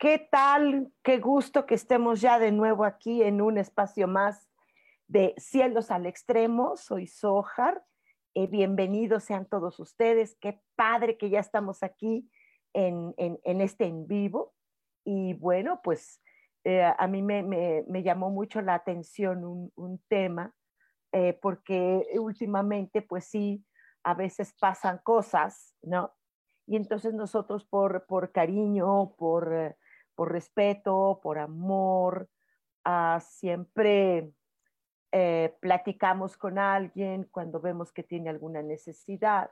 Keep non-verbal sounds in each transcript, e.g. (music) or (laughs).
¿Qué tal? Qué gusto que estemos ya de nuevo aquí en un espacio más de Cielos al Extremo. Soy Sojar. Eh, bienvenidos sean todos ustedes. Qué padre que ya estamos aquí en, este en vivo. Y bueno, pues eh, a mí me, llamó mucho la atención un, tema, eh, porque últimamente, pues sí, a veces pasan cosas, ¿no? Y entonces nosotros por, por cariño, por por respeto, por amor, ah, siempre eh, platicamos con alguien cuando vemos que tiene alguna necesidad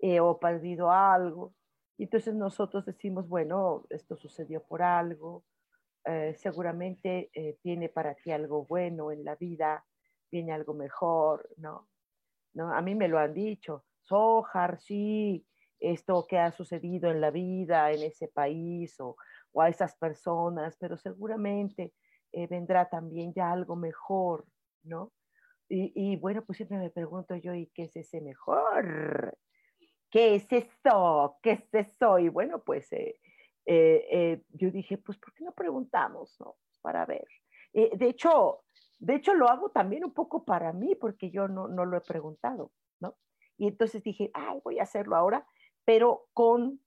eh, o perdido algo. Y entonces nosotros decimos, bueno, esto sucedió por algo, eh, seguramente viene para ti algo bueno en la vida, viene algo mejor, ¿no? ¿no? A mí me lo han dicho, Sojar, sí, esto que ha sucedido en la vida, en ese país, o o a esas personas, pero seguramente eh, vendrá también ya algo mejor, ¿no? Y, bueno, pues siempre me pregunto yo, ¿y qué es ese mejor? ¿Qué es eso? ¿Qué es eso? Y bueno, pues eh, eh, yo dije, pues, ¿por qué no preguntamos, no? Para ver. de hecho, de hecho, lo hago también un poco para mí, porque yo no, no lo he preguntado, ¿no? Y entonces dije, ay, voy a hacerlo ahora, pero con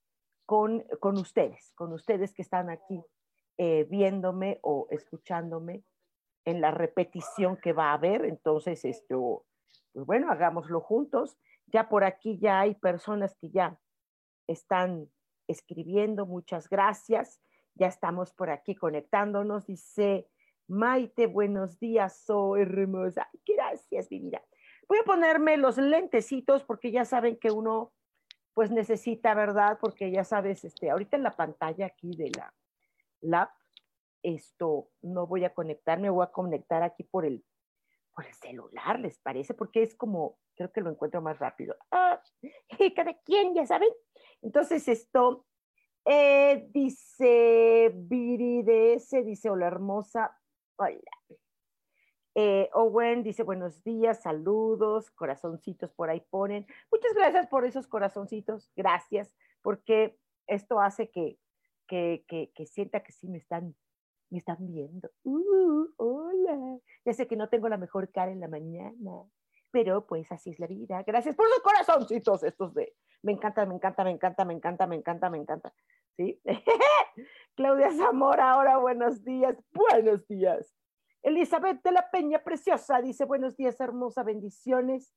con, con ustedes, con ustedes que están aquí eh, viéndome o escuchándome en la repetición que va a haber. Entonces, esto, pues bueno, hagámoslo juntos. Ya por aquí ya hay personas que ya están escribiendo. Muchas gracias. Ya estamos por aquí conectándonos. Dice Maite, buenos días, soy hermosa. Gracias, mi vida. Voy a ponerme los lentecitos porque ya saben que uno pues necesita, ¿verdad? Porque ya sabes, este, ahorita en la pantalla aquí de la lab, esto no voy a conectarme, voy a conectar aquí por el, por el celular, ¿les parece? Porque es como, creo que lo encuentro más rápido. Ah, cada quien, ya saben. Entonces esto, eh, dice Viri dice, hola hermosa, hola, eh, Owen dice buenos días, saludos, corazoncitos por ahí ponen. Muchas gracias por esos corazoncitos, gracias, porque esto hace que, que, que, sienta que sí me están, me están viendo. Uh, hola, ya sé que no tengo la mejor cara en la mañana, pero pues así es la vida. Gracias por esos corazoncitos, estos de, me encanta, me encanta, me encanta, me encanta, me encanta, me encanta. ¿Sí? (laughs) Claudia Zamora, ahora buenos días, buenos días. Elizabeth de la Peña, preciosa, dice, buenos días, hermosa, bendiciones.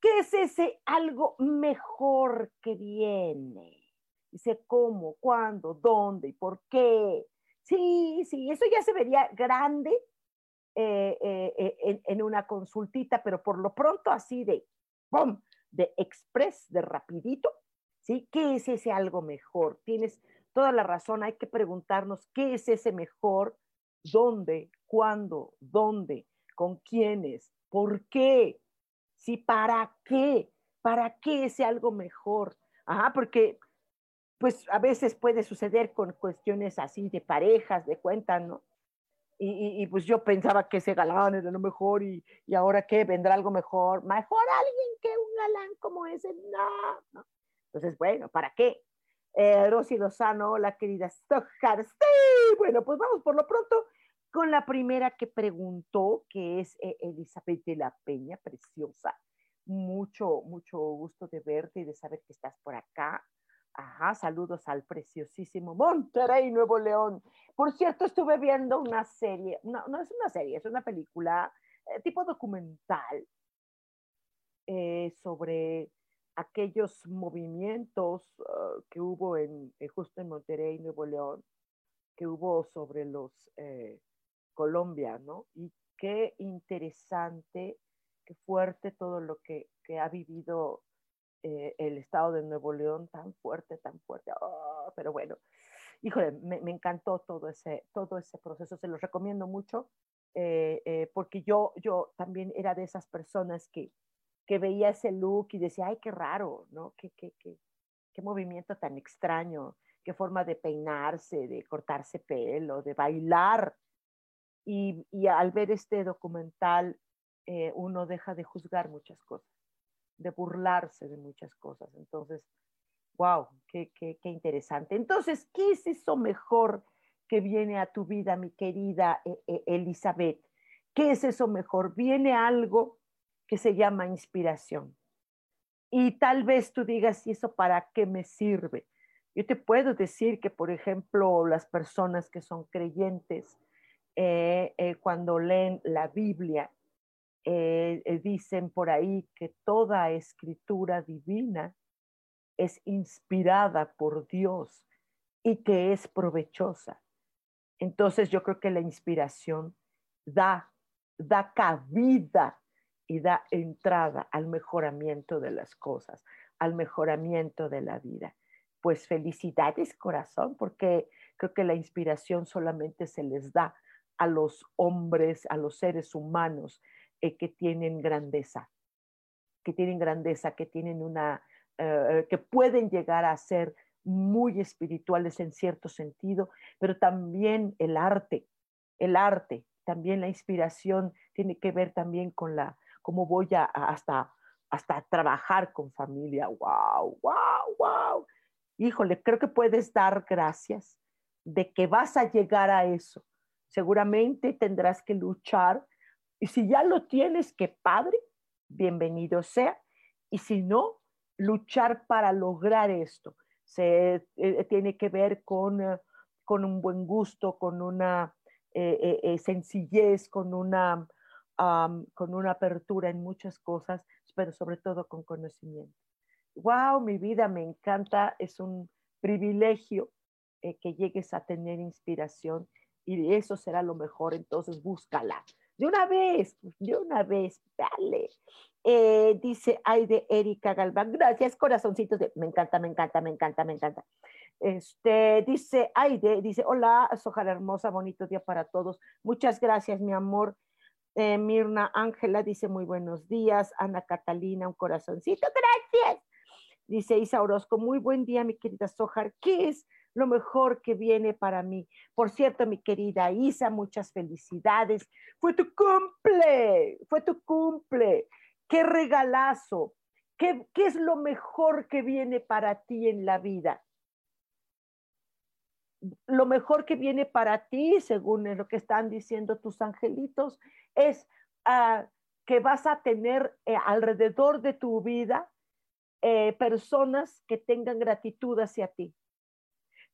¿Qué es ese algo mejor que viene? Dice, ¿cómo, cuándo, dónde y por qué? Sí, sí, eso ya se vería grande eh, eh, eh, en, una consultita, pero por lo pronto así de, ¡pum!, de express, de rapidito, ¿sí? ¿Qué es ese algo mejor? Tienes toda la razón, hay que preguntarnos qué es ese mejor dónde, cuándo, dónde, con quiénes, por qué, sí, para qué, para qué es algo mejor. Ajá, porque pues a veces puede suceder con cuestiones así de parejas, de cuentas, ¿no? Y, pues yo pensaba que ese galán era lo mejor y, y ahora qué, vendrá algo mejor, mejor alguien que un galán como ese, no, no. Entonces, bueno, ¿para qué? Eh, Rosy Lozano, la querida Stojar, sí, bueno, pues vamos por lo pronto con la primera que preguntó, que es eh, Elizabeth de la Peña, preciosa. Mucho, mucho gusto de verte y de saber que estás por acá. Ajá, saludos al preciosísimo Monterrey, Nuevo León. Por cierto, estuve viendo una serie, no, no es una serie, es una película eh, tipo documental sobre aquellos movimientos uh, que hubo en, eh, justo en Monterrey, Nuevo León, que hubo sobre los Colombia, ¿no? Y qué interesante, qué fuerte todo lo que, que ha vivido eh, el estado de Nuevo León tan fuerte, tan fuerte. Oh, pero bueno, híjole, me, me, encantó todo ese, todo ese proceso, se los recomiendo mucho, eh, eh, porque yo, yo también era de esas personas que, que veía ese look y decía, ay, qué raro, ¿no? Qué, qué, qué, qué movimiento tan extraño, qué forma de peinarse, de cortarse pelo, de bailar. Y, y al ver este documental, uno deja de juzgar muchas cosas de burlarse de muchas cosas. Entonces, wow, qué, qué, qué interesante. Entonces, ¿qué es eso mejor que viene a tu vida, mi querida eh, eh, Elizabeth? ¿Qué es eso mejor? Viene algo que se llama inspiración. Y tal vez tú digas, ¿y eso para qué me sirve? Yo te puedo decir que, por ejemplo, las personas que son creyentes, eh, cuando leen la Biblia, eh, eh, dicen por ahí que toda escritura divina es inspirada por Dios y que es provechosa. Entonces yo creo que la inspiración da, da cabida y da entrada al mejoramiento de las cosas, al mejoramiento de la vida. Pues felicidades corazón, porque creo que la inspiración solamente se les da a los hombres, a los seres humanos eh, que tienen grandeza, que tienen grandeza, que tienen una, eh, que pueden llegar a ser muy espirituales en cierto sentido, pero también el arte, el arte, también la inspiración tiene que ver también con la, cómo voy a, hasta, hasta trabajar con familia. ¡Wow! ¡Wow! ¡Wow! Híjole, creo que puedes dar gracias de que vas a llegar a eso. Seguramente tendrás que luchar y si ya lo tienes, que padre, bienvenido sea. Y si no, luchar para lograr esto. Se eh, tiene que ver con, eh, con, un buen gusto, con una eh, sencillez, con una, con una apertura en muchas cosas, pero sobre todo con conocimiento. ¡Wow! Mi vida me encanta, es un privilegio que llegues a tener inspiración y eso será lo mejor, entonces búscala. De una vez, de una vez, dale. Eh, dice Aide Erika Galván, gracias, corazoncitos. Me encanta, me encanta, me encanta, me encanta. Este, dice Aide, dice, hola, Sojar hermosa, bonito día para todos. Muchas gracias, mi amor. Eh, Mirna Ángela dice, muy buenos días. Ana Catalina, un corazoncito, gracias. Dice Isa Orozco, muy buen día, mi querida Sojar. ¿Qué es lo mejor que viene para mí. Por cierto, mi querida Isa, muchas felicidades. Fue tu cumple, fue tu cumple. Qué regalazo. ¿Qué, qué es lo mejor que viene para ti en la vida? Lo mejor que viene para ti, según lo que están diciendo tus angelitos, es uh, que vas a tener eh, alrededor de tu vida eh, personas que tengan gratitud hacia ti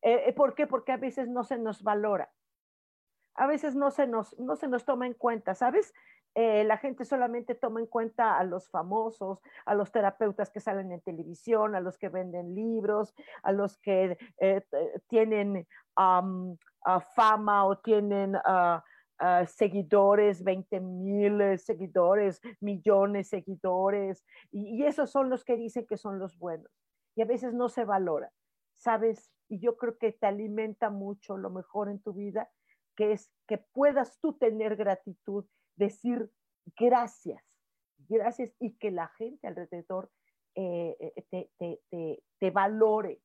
eh, ¿Por qué? Porque a veces no se nos valora. A veces no se nos, no se nos toma en cuenta, ¿sabes? Eh, la gente solamente toma en cuenta a los famosos, a los terapeutas que salen en televisión, a los que venden libros, a los que tienen fama o tienen seguidores, 20 mil seguidores, millones de seguidores, y esos son los que dicen que son los buenos. Y a veces no se valora. ¿sabes? Y yo creo que te alimenta mucho lo mejor en tu vida, que es que puedas tú tener gratitud, decir gracias, gracias y que la gente alrededor eh, eh, te, te, valore,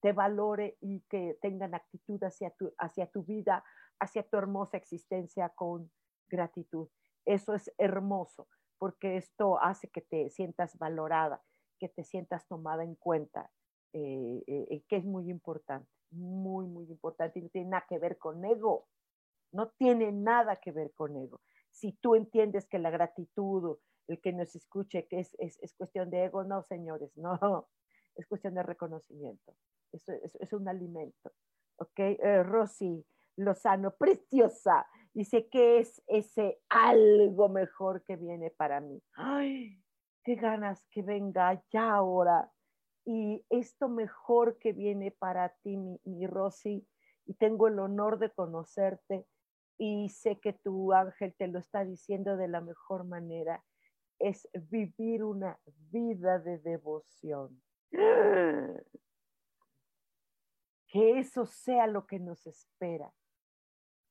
te valore y que tengan actitud hacia tu, hacia tu vida, hacia tu hermosa existencia con gratitud. Eso es hermoso, porque esto hace que te sientas valorada, que te sientas tomada en cuenta eh, eh, eh, que es muy importante, muy, muy importante y no tiene nada que ver con ego, no tiene nada que ver con ego. Si tú entiendes que la gratitud, el que nos escuche, que es, es, es cuestión de ego, no, señores, (laughs) no, es cuestión de reconocimiento. es, un alimento. ¿Ok? Eh, Rosy Lozano, preciosa, dice que es ese algo mejor que viene para mí. Ay, qué ganas que venga ya ahora. Y esto mejor que viene para ti, mi, mi Rosy, y tengo el honor de conocerte y sé que tu ángel te lo está diciendo de la mejor manera, es vivir una vida de devoción. (gasps) Que eso sea lo que nos espera.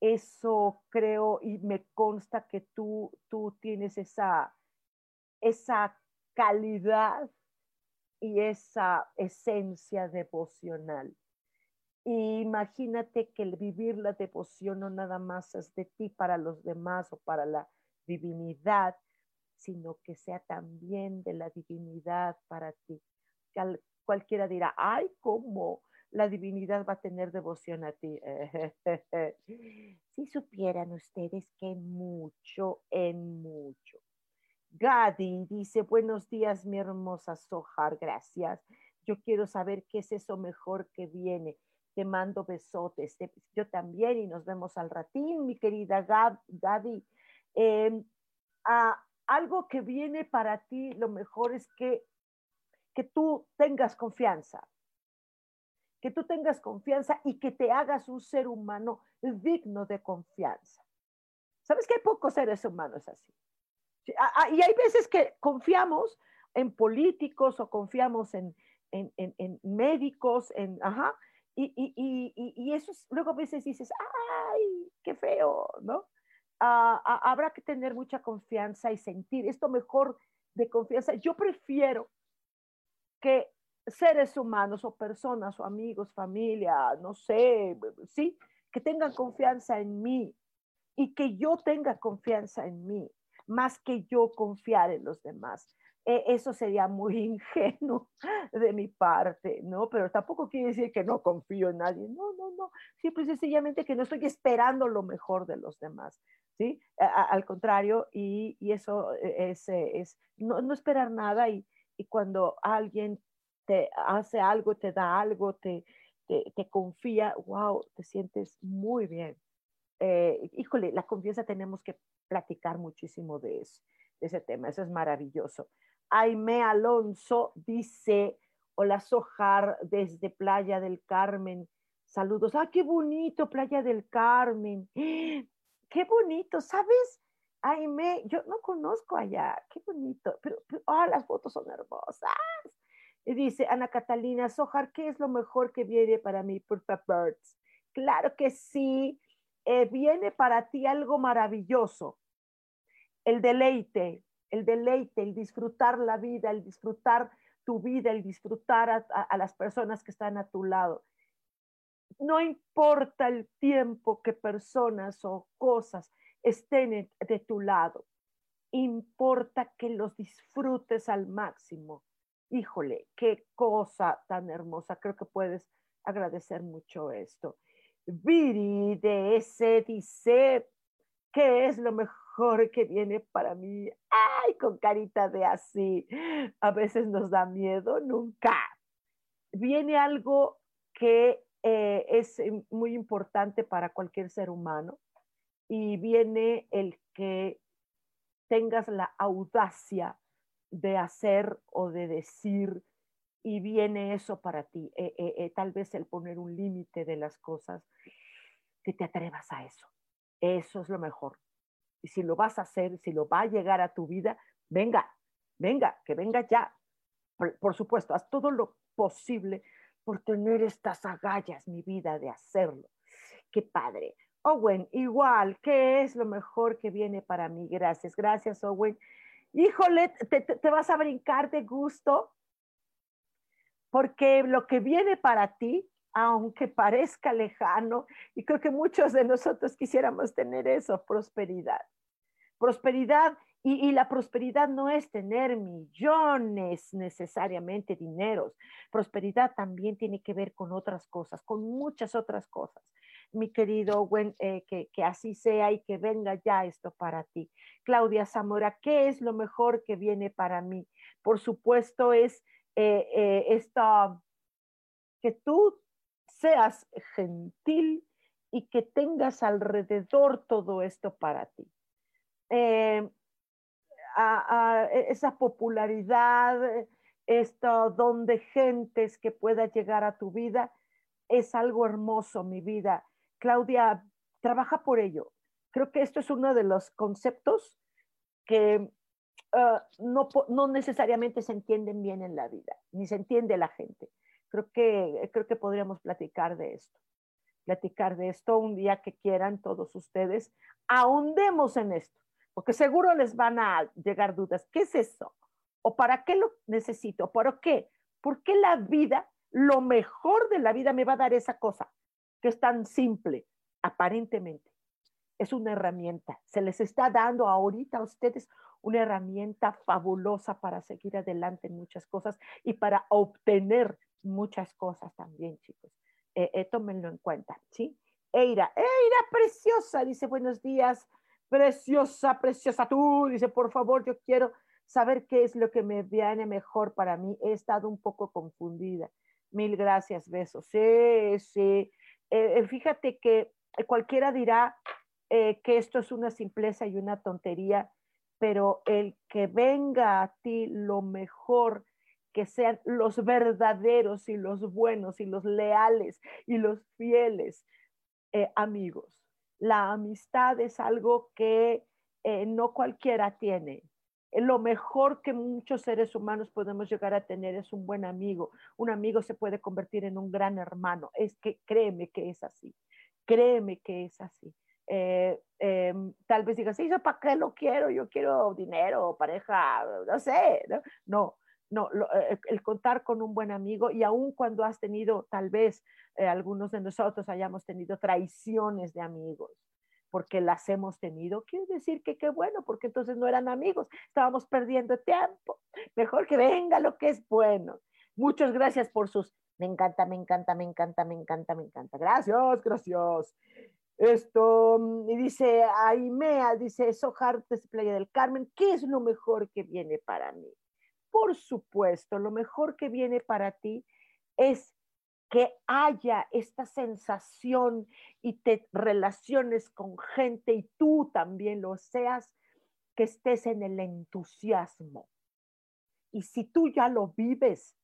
Eso creo y me consta que tú, tú tienes esa, esa calidad y esa esencia devocional. Imagínate que el vivir la devoción no nada más es de ti para los demás o para la divinidad, sino que sea también de la divinidad para ti. Cualquiera dirá, ay, ¿cómo la divinidad va a tener devoción a ti? (laughs) si supieran ustedes que mucho, en mucho. Gadi dice, buenos días, mi hermosa Sohar, gracias. Yo quiero saber qué es eso mejor que viene. Te mando besotes. Yo también y nos vemos al ratín, mi querida. Em, a, algo que viene para ti, lo mejor es que, que tú tengas confianza, que tú tengas confianza y que te hagas un ser humano digno de confianza. ¿Sabes que hay pocos seres humanos así? Y hay veces que confiamos en políticos o confiamos en, en, en, médicos, en, ajá, y, y, y, y, eso luego a veces dices, ay, qué feo, ¿no? habrá que tener mucha confianza y sentir esto mejor de confianza. Yo prefiero que seres humanos o personas o amigos, familia, no sé, sí, que tengan confianza en mí y que yo tenga confianza en mí, más que yo confiar en los demás. E, eso sería muy (laughs) ingenuo de mi parte, ¿no? Pero tampoco quiere decir que no confío en nadie. No, no, no. Simple sencillamente que no estoy esperando lo mejor de los demás. ¿sí? al contrario, y, eso es, es no, no, esperar nada y, y, cuando alguien te hace algo, te da algo, te, te, te confía, wow, te sientes muy bien. Eh, híjole, la confianza tenemos que platicar muchísimo de, eso, de ese tema, eso es maravilloso. Aime Alonso dice, hola Sojar desde Playa del Carmen, saludos, ah, qué bonito, Playa del Carmen, (gasps) qué bonito, ¿sabes? Aime, yo no conozco allá, qué bonito, pero, ah, las fotos son hermosas. Y dice Ana Catalina Sojar, ¿qué es lo mejor que viene para mí, Purple Birds? Claro que sí, eh, viene para ti algo maravilloso, el deleite, el deleite, el disfrutar la vida, el disfrutar tu vida, el disfrutar a las personas que están a tu lado no importa el tiempo que personas o cosas estén de tu lado, importa que los disfrutes al máximo. Híjole, qué cosa tan hermosa. Creo que puedes agradecer mucho esto. Viri de ese dice, ¿qué es lo mejor que viene para mí? Ay, con carita de así. A veces nos da miedo, nunca. Viene algo que eh, es eh, muy importante para cualquier ser humano y viene el que tengas la audacia de hacer o de decir y viene eso para ti, eh, tal vez el poner un límite de las cosas, que te atrevas a eso. Eso es lo mejor. Y si lo vas a hacer, si lo va a llegar a tu vida, venga, venga, que venga ya. por supuesto, haz todo lo posible por tener estas agallas, mi vida, de hacerlo. Qué padre. Owen, igual, ¿qué es lo mejor que viene para mí? Gracias, gracias, Owen. Híjole, te, vas a brincar de gusto, porque lo que viene para ti, aunque parezca lejano, y creo que muchos de nosotros quisiéramos tener eso, prosperidad. Prosperidad y, la prosperidad no es tener millones necesariamente dineros. Prosperidad también tiene que ver con otras cosas, con muchas otras cosas. Mi querido eh, que, así sea y que venga ya esto para ti. Claudia Zamora, ¿qué es lo mejor que viene para mí? Por supuesto es eh, eh, esta, que tú seas gentil y que tengas alrededor todo esto para ti. Eh, esa popularidad, esto don de gentes que pueda llegar a tu vida, es algo hermoso, mi vida. Claudia, trabaja por ello. Creo que esto es uno de los conceptos que ah, no, no, necesariamente se entienden bien en la vida, ni se entiende la gente. Creo que, creo que podríamos platicar de esto, platicar de esto un día que quieran todos ustedes. Ahondemos en esto, porque seguro les van a llegar dudas. ¿Qué es eso? ¿O para qué lo necesito? ¿Por qué? ¿Por qué la vida, lo mejor de la vida me va a dar esa cosa que es tan simple, aparentemente? es una herramienta. Se les está dando ahorita a ustedes una herramienta fabulosa para seguir adelante en muchas cosas y para obtener muchas cosas también, chicos. Eh, eh, tómenlo en cuenta, ¿sí? Eira, Eira, preciosa, dice buenos días, preciosa, preciosa tú, dice por favor, yo quiero saber qué es lo que me viene mejor para mí. He estado un poco confundida. Mil gracias, besos. Sí, sí. Eh, fíjate que cualquiera dirá, eh, que esto es una simpleza y una tontería, pero el que venga a ti lo mejor, que sean los verdaderos y los buenos y los leales y los fieles eh, amigos. La amistad es algo que eh, no cualquiera tiene. Lo mejor que muchos seres humanos podemos llegar a tener es un buen amigo. Un amigo se puede convertir en un gran hermano. Es que créeme que es así. Créeme que es así. Eh, em, tal vez digas, ¿eso para qué lo quiero? Yo quiero dinero, pareja, no sé, no, eh, el contar con un buen amigo y aun cuando has tenido, tal vez eh, algunos de nosotros hayamos tenido traiciones de amigos, porque las hemos tenido, quiere decir que qué bueno, porque entonces no eran amigos, estábamos perdiendo tiempo. Mejor que venga lo que es bueno. Muchas gracias por sus, me encanta, me encanta, me encanta, me encanta, me encanta. Gracias, gracias. Esto, mm, y dice Aimea, dice Sojar de Playa del Carmen, ¿qué es lo mejor que viene para mí? Por supuesto, lo mejor que viene para ti es que haya esta sensación y te relaciones con gente y tú también lo seas, que estés en el entusiasmo. Y si tú ya lo vives,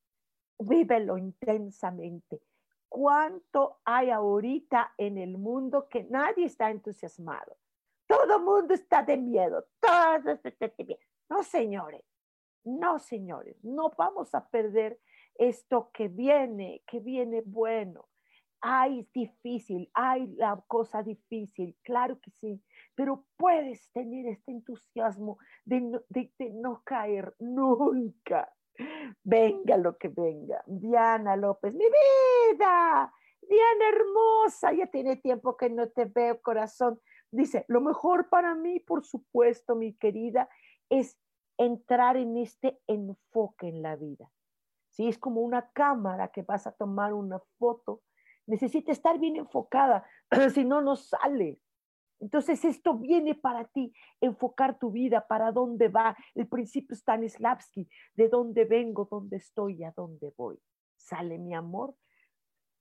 vívelo intensamente cuánto hay ahorita en el mundo que nadie está entusiasmado. Todo mundo está de miedo. Todo está de miedo. No, señores. No, señores. No vamos a perder esto que viene, que viene bueno. Hay difícil, hay la cosa difícil, claro que sí, pero puedes tener este entusiasmo de de no caer nunca Venga lo que venga. Diana López, mi vida. Diana hermosa, ya tiene tiempo que no te veo, corazón. Dice, lo mejor para mí, por supuesto, mi querida, es entrar en este enfoque en la vida. Si es como una cámara que vas a tomar una foto, necesita estar bien enfocada, (clears throat) si no, no sale. Entonces esto viene para ti, enfocar tu vida, para dónde va. El principio Stanislavski, de dónde vengo, dónde estoy y a dónde voy. Sale mi amor.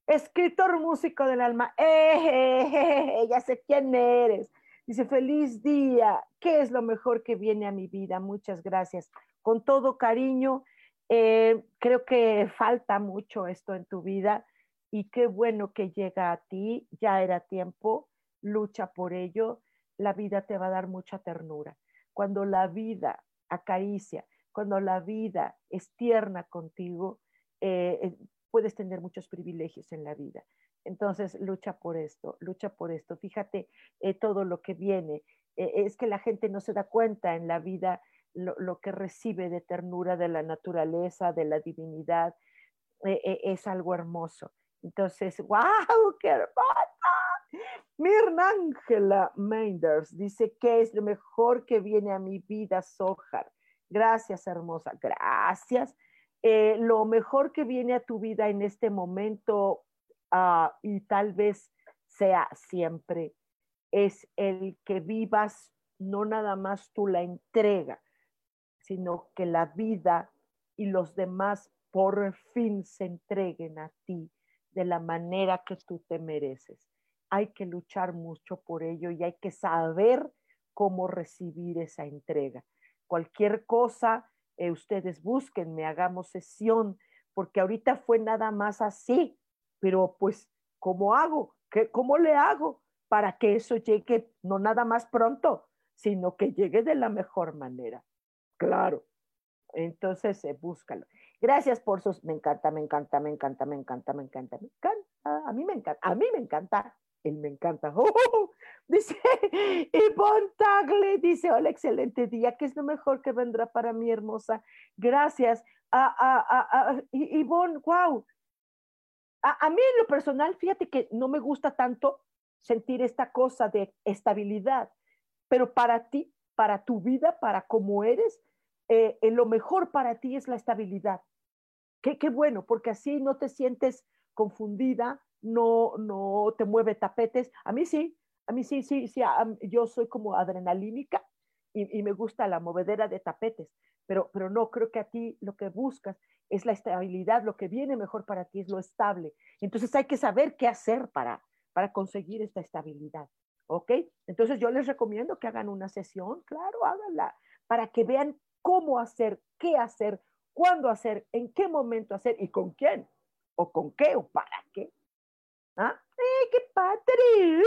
Escritor músico del alma. ¡Eh, ya sé quién eres! Dice, feliz día. ¿Qué es lo mejor que viene a mi vida? Muchas gracias. Con todo cariño, eh, creo que falta mucho esto en tu vida y qué bueno que llega a ti. Ya era tiempo lucha por ello, la vida te va a dar mucha ternura. Cuando la vida acaricia, cuando la vida es tierna contigo, eh, puedes tener muchos privilegios en la vida. Entonces, lucha por esto, lucha por esto. Fíjate eh, todo lo que viene. es que la gente no se da cuenta en la vida lo, que recibe de ternura de la naturaleza, de la divinidad. es algo hermoso. Entonces, wow, qué hermoso Mirna Ángela Meinders dice que es lo mejor que viene a mi vida, Sojar. Gracias, hermosa. Gracias. Eh, lo mejor que viene a tu vida en este momento ah, y tal vez sea siempre es el que vivas no nada más tú la entrega, sino que la vida y los demás por fin se entreguen a ti de la manera que tú te mereces. Hay que luchar mucho por ello y hay que saber cómo recibir esa entrega. Cualquier cosa, eh, ustedes búsquenme, hagamos sesión, porque ahorita fue nada más así, pero pues, ¿cómo hago? ¿Qué, ¿Cómo le hago para que eso llegue no nada más pronto, sino que llegue de la mejor manera? Claro. Entonces, eh, búscalo. Gracias por sus, me encanta, me encanta, me encanta, me encanta, me encanta, me encanta, a mí me encanta, a mí me encanta, él me encanta. (laughs) ¡Oh! Dice Ivonne Tagle, dice, hola, excelente día, ¿qué es lo mejor que vendrá para mi hermosa? Gracias. Ah, ah, ah, Ivonne, wow. A, a mí en lo personal, fíjate que no me gusta tanto sentir esta cosa de estabilidad, pero para ti, para tu vida, para cómo eres, eh, lo mejor para ti es la estabilidad. Qué, qué bueno, porque así no te sientes confundida, no, no te mueve tapetes. A mí sí, a mí sí, sí, sí, yo soy como adrenalínica y, me gusta la movedera de tapetes, pero, pero no, creo que a ti lo que buscas es la estabilidad, lo que viene mejor para ti es lo estable. Entonces hay que saber qué hacer para, para conseguir esta estabilidad. ¿Ok? Entonces yo les recomiendo que hagan una sesión, claro, háganla, para que vean cómo hacer, qué hacer, cuándo hacer, en qué momento hacer y con quién, o con qué o para qué. ¿Ah? ¡Eh, qué padre!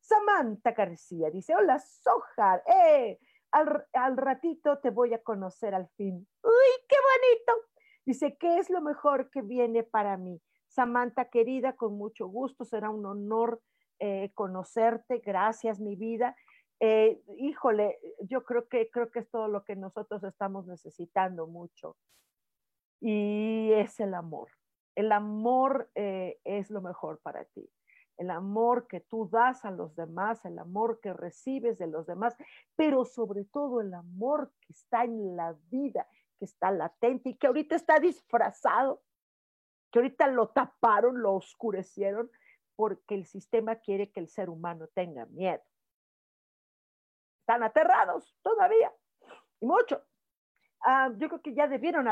Samantha García dice, hola, Sojar, ¡eh! Al, al, ratito te voy a conocer al fin. ¡Uy, qué bonito! Dice, ¿qué es lo mejor que viene para mí? Samantha, querida, con mucho gusto, será un honor eh, conocerte. Gracias, mi vida. Eh, híjole, yo creo que, creo que es todo lo que nosotros estamos necesitando mucho. Y es el amor. El amor eh, es lo mejor para ti. El amor que tú das a los demás, el amor que recibes de los demás, pero sobre todo el amor que está en la vida, que está latente y que ahorita está disfrazado, que ahorita lo taparon, lo oscurecieron, porque el sistema quiere que el ser humano tenga miedo están aterrados todavía, y mucho. Ah, yo creo que ya debieron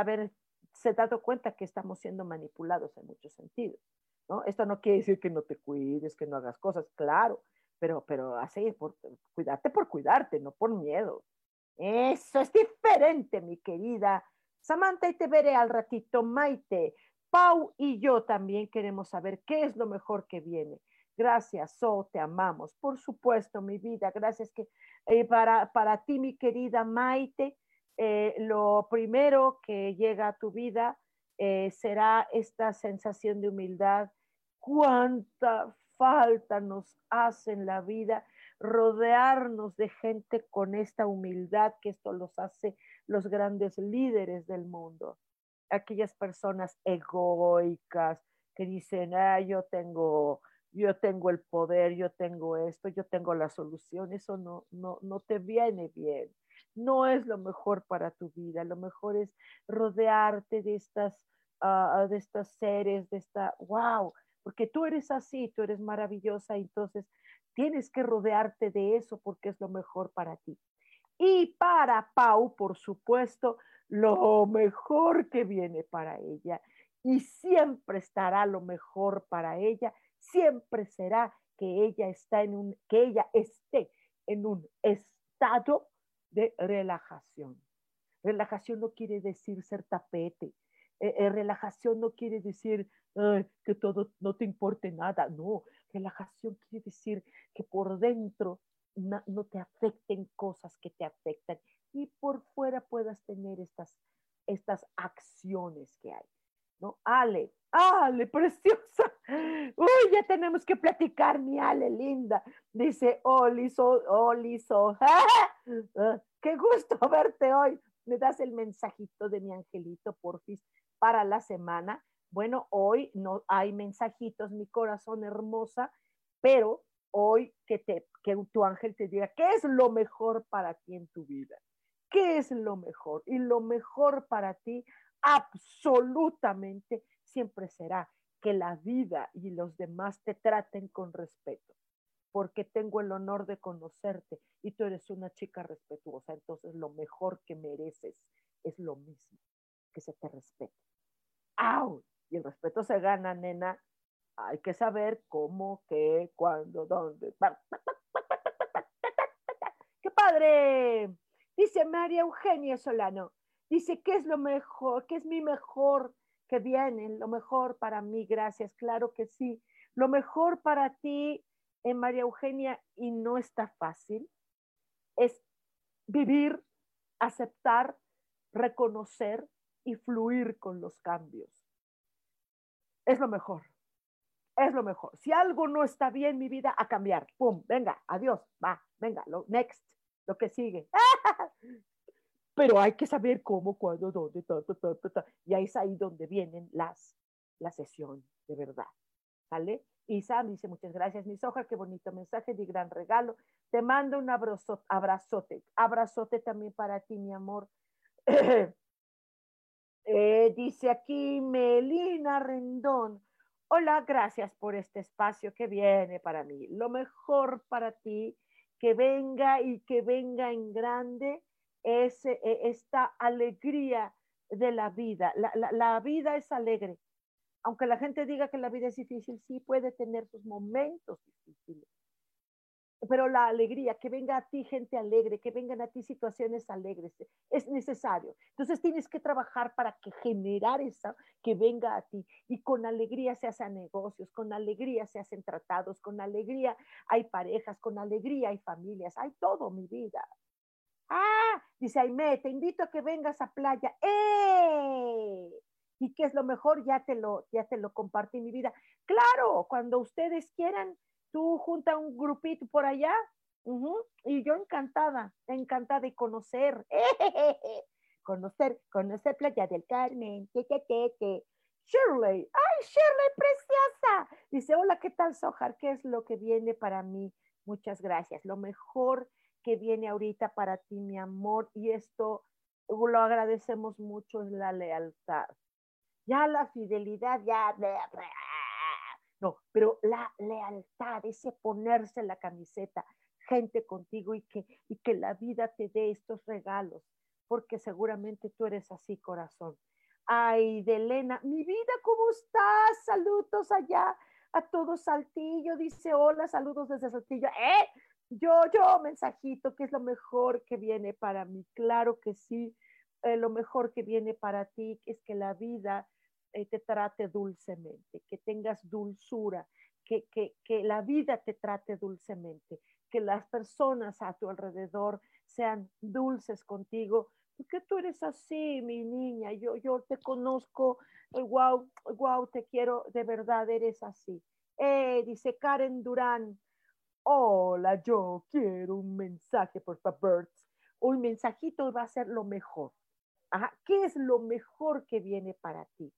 haberse dado cuenta que estamos siendo manipulados en muchos sentidos. ¿no? Esto no quiere decir que no te cuides, que no hagas cosas, claro, pero, pero así, por, cuidarte por cuidarte, no por miedo. Eso es diferente, mi querida Samantha, y te veré al ratito, Maite. Pau y yo también queremos saber qué es lo mejor que viene. Gracias, So, te amamos. Por supuesto, mi vida. Gracias que eh, para, para ti, mi querida Maite, eh, lo primero que llega a tu vida eh, será esta sensación de humildad. Cuánta falta nos hace en la vida rodearnos de gente con esta humildad, que esto los hace los grandes líderes del mundo. Aquellas personas egoicas que dicen, ah, yo tengo yo tengo el poder, yo tengo esto, yo tengo la solución, eso no, no, no te viene bien. No es lo mejor para tu vida, lo mejor es rodearte de estas, uh, de estas seres, de esta, wow, porque tú eres así, tú eres maravillosa, entonces tienes que rodearte de eso porque es lo mejor para ti. Y para Pau, por supuesto, lo mejor que viene para ella y siempre estará lo mejor para ella siempre será que ella está en un, que ella esté en un estado de relajación. Relajación no quiere decir ser tapete. Eh, eh, relajación no quiere decir que todo no te importe nada. No, relajación quiere decir que por dentro no, no te afecten cosas que te afectan y por fuera puedas tener estas, estas acciones que hay. ¿No? Ale, Ale, preciosa. Uy, ya tenemos que platicar, mi Ale, linda. Dice, Oliso, Oliso. (laughs) Ah, qué gusto (laughs) verte hoy. Me das el mensajito de mi angelito, porfis, para la semana. Bueno, hoy no hay mensajitos, mi corazón hermosa, pero hoy que, te, que tu ángel te diga, ¿qué es lo mejor para ti en tu vida? ¿Qué es lo mejor? Y lo mejor para ti absolutamente siempre será que la vida y los demás te traten con respeto, porque tengo el honor de conocerte y tú eres una chica respetuosa, entonces lo mejor que mereces es lo mismo, que se te respete. ¡Au! Y el respeto se gana, nena, hay que saber cómo, qué, cuándo, dónde. ¡Qué padre! Dice María Eugenia Solano. Dice, ¿qué es lo mejor? ¿Qué es mi mejor que viene? Lo mejor para mí, gracias. Claro que sí. Lo mejor para ti, eh, María Eugenia, y no está fácil, es vivir, aceptar, reconocer y fluir con los cambios. Es lo mejor. Es lo mejor. Si algo no está bien en mi vida, a cambiar. Pum, venga, adiós, va, venga, lo next, lo que sigue. (laughs) Pero hay que saber cómo, cuándo, dónde, ta, ta, ta, y ahí es ahí donde vienen las, la sesión de verdad. ¿Sale? Isa dice, muchas gracias, mis hojas, qué bonito mensaje, de gran regalo. Te mando un abrazo, abrazote, abrazote también para ti, mi amor. (clears throat) Eh, dice aquí Melina Rendón, hola, gracias por este espacio que viene para mí. Lo mejor para ti, que venga y que venga en grande es eh, esta alegría de la vida. La, la vida es alegre. Aunque la gente diga que la vida es difícil, sí puede tener sus momentos difíciles pero la alegría, que venga a ti gente alegre, que vengan a ti situaciones alegres, es necesario. Entonces tienes que trabajar para que generar eso, que venga a ti. Y con alegría se hacen negocios, con alegría se hacen tratados, con alegría hay parejas, con alegría hay familias, hay todo mi vida. Ah, dice Aime, te invito a que vengas a playa. ¡Eh! ¿Y qué es lo mejor? Ya te lo, ya te lo compartí mi vida. Claro, cuando ustedes quieran, tú junta un grupito por allá y yo encantada, encantada de conocer, (laughs) conocer, conocer Playa del Carmen, que, que, que, Shirley, ay Shirley, preciosa. Dice, hola, ¿qué tal Sojar? ¿Qué es lo que viene para mí? Muchas gracias. Lo mejor que viene ahorita para ti, mi amor, y esto lo agradecemos mucho, es la lealtad. Ya la fidelidad, ya, no, pero la lealtad, ese ponerse la camiseta, gente contigo y que, y que la vida te dé estos regalos, porque seguramente tú eres así, corazón. Ay, de Elena, mi vida, ¿cómo estás? Saludos allá a todo Saltillo. Dice, hola, saludos desde Saltillo. ¿Eh? Yo, yo, mensajito, ¿qué es lo mejor que viene para mí? Claro que sí, eh, lo mejor que viene para ti es que la vida eh, te trate dulcemente, que tengas dulzura, que, que, que la vida te trate dulcemente, que las personas a tu alrededor sean dulces contigo, porque tú eres así, mi niña, yo, yo te conozco, wow, eh, wow, te quiero, de verdad eres así. Eh, dice Karen Durán, hola, yo quiero un mensaje, por favor. Un mensajito va a ser lo mejor. ¿Qué es lo mejor que viene para ti?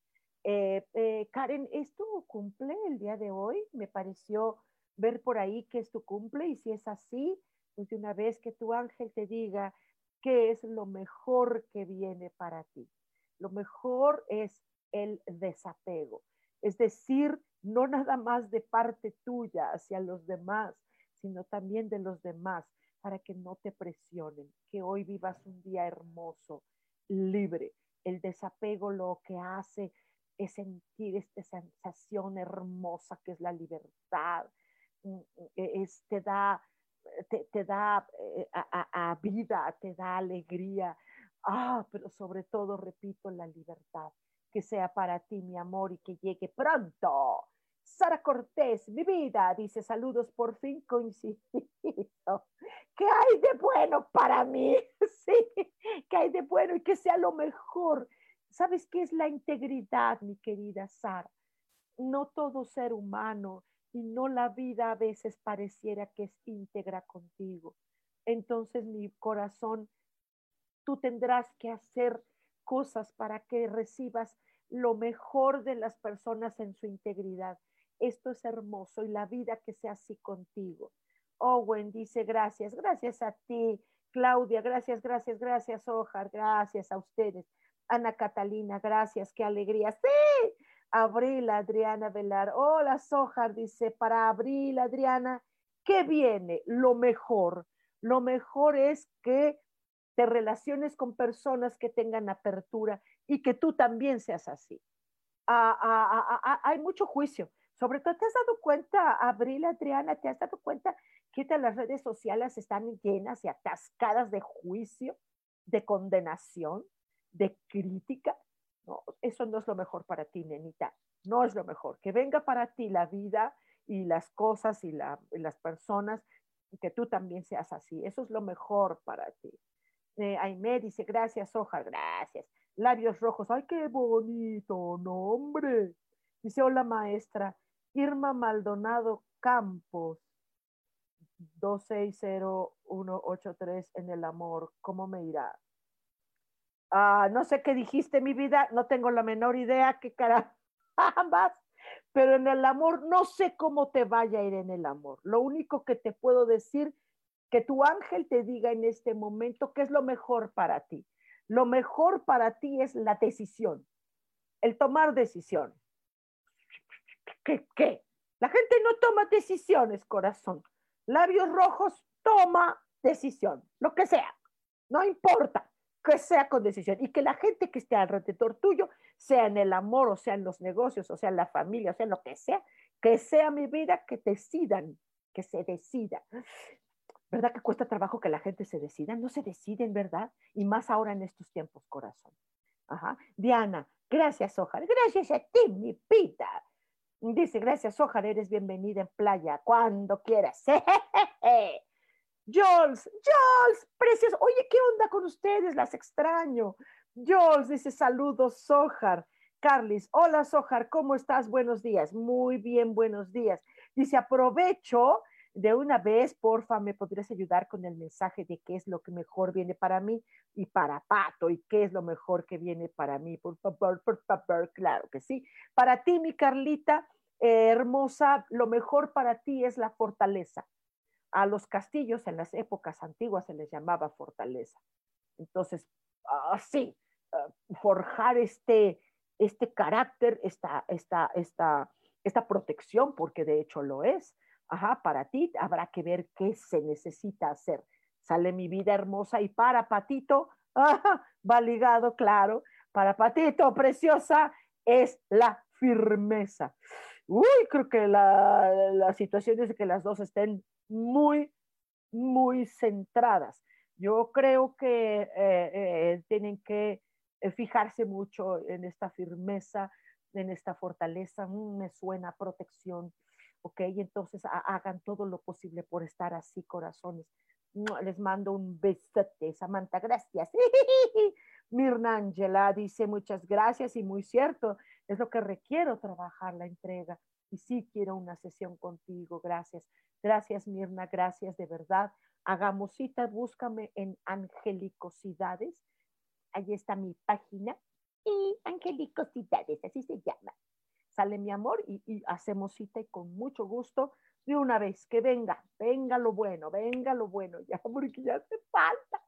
Eh, eh, Karen, ¿es tu cumple el día de hoy? Me pareció ver por ahí que es tu cumple y si es así, pues una vez que tu ángel te diga qué es lo mejor que viene para ti. Lo mejor es el desapego, es decir, no nada más de parte tuya hacia los demás, sino también de los demás, para que no te presionen, que hoy vivas un día hermoso, libre. El desapego lo que hace es sentir esta sensación hermosa que es la libertad, mm, mm, e, es, te da, te, da eh, a, vida, te da alegría, ah, pero sobre todo, repito, la libertad, que sea para ti, mi amor, y que llegue pronto. Sara Cortés, mi vida, dice saludos, por fin coincidido. (laughs) ¿Qué hay de bueno para mí? (laughs) Sí, ¿qué hay de bueno y que sea lo mejor ¿Sabes qué es la integridad, mi querida Sara? No todo ser humano y no la vida a veces pareciera que es íntegra contigo. Entonces, mi corazón, tú tendrás que hacer cosas para que recibas lo mejor de las personas en su integridad. Esto es hermoso y la vida que sea así contigo. Owen dice gracias, gracias a ti, Claudia, gracias, gracias, gracias, Ojar, gracias a ustedes. Ana Catalina, gracias, qué alegría. Sí, Abril, Adriana Velar. Hola, Sojar, dice, para Abril, Adriana, ¿qué viene? Lo mejor. Lo mejor es que te relaciones con personas que tengan apertura y que tú también seas así. Ah, ah, ah, hay mucho juicio, Sobre todo, ¿te has dado cuenta, Abril, Adriana, te has dado cuenta que las redes sociales están llenas y atascadas de juicio, de condenación, de crítica? No, eso no es lo mejor para ti, nenita. No es lo mejor. Que venga para ti la vida y las cosas y, las personas que tú también seas así. Eso es lo mejor para ti. Eh, dice, gracias, hoja, gracias. Labios rojos, ay, qué bonito nombre. Dice, hola maestra, Irma Maldonado Campos, 260183 en el amor, ¿cómo me irá? Ah, no sé qué dijiste, mi vida, no tengo la menor idea qué cara ambas, pero en el amor no sé cómo te vaya a ir en el amor. Lo único que te puedo decir, que tu ángel te diga en este momento qué es lo mejor para ti. Lo mejor para ti es la decisión, el tomar decisiones. ¿Qué, qué? La gente no toma decisiones, corazón. Labios rojos, toma decisión, lo que sea. No importa que sea con decisión y que la gente que esté alrededor tuyo, sea en el amor, o sea en los negocios, o sea en la familia, o sea lo que sea, que sea mi vida, que decidan, que se decida. ¿Verdad que cuesta trabajo que la gente se decida? No se deciden, ¿verdad? Y más ahora en estos tiempos, corazón. Diana, gracias, Ojar. Gracias a ti, mi pita. Dice, gracias, Ojar, eres bienvenida en playa cuando quieras. (laughs) Jules, Jules, precioso. Oye, ¿qué onda con ustedes? Las extraño. Jules dice, saludos, Sojar. Carlis, hola, Sojar, ¿cómo estás? Buenos días. Muy bien, buenos días. Dice, aprovecho de una vez, porfa, me podrías ayudar con el mensaje de qué es lo que mejor viene para mí y para Pato y qué es lo mejor que viene para mí, por favor, por favor, claro que sí. Para ti, mi Carlita, eh, hermosa, lo mejor para ti es la fortaleza. A los castillos en las épocas antiguas se les llamaba fortaleza. Entonces, así, ah, forjar este, este carácter, esta, esta, esta, esta protección, porque de hecho lo es, Ajá, para ti habrá que ver qué se necesita hacer. Sale mi vida hermosa y para Patito, (laughs) va ligado, claro, para Patito, preciosa, es la firmeza. Uy, creo que la, la situación es que las dos estén muy, muy centradas. Yo creo que eh, eh, tienen que eh, fijarse mucho en esta firmeza, en esta fortaleza. Mm, me suena protección, ¿ok? Y entonces hagan todo lo posible por estar así, corazones. Les mando un besote, Samantha, gracias. (laughs) Mirna Angela dice muchas gracias y muy cierto, es lo que requiero trabajar la entrega. Y sí quiero una sesión contigo, gracias. Gracias Mirna, gracias de verdad. Hagamos cita, búscame en Angelicosidades. Ahí está mi página. Y Angelicosidades, así se llama sale mi amor y, hacemos cita y con mucho gusto de una vez, que venga, venga lo bueno, venga lo bueno, (laughs) ya porque ya hace falta.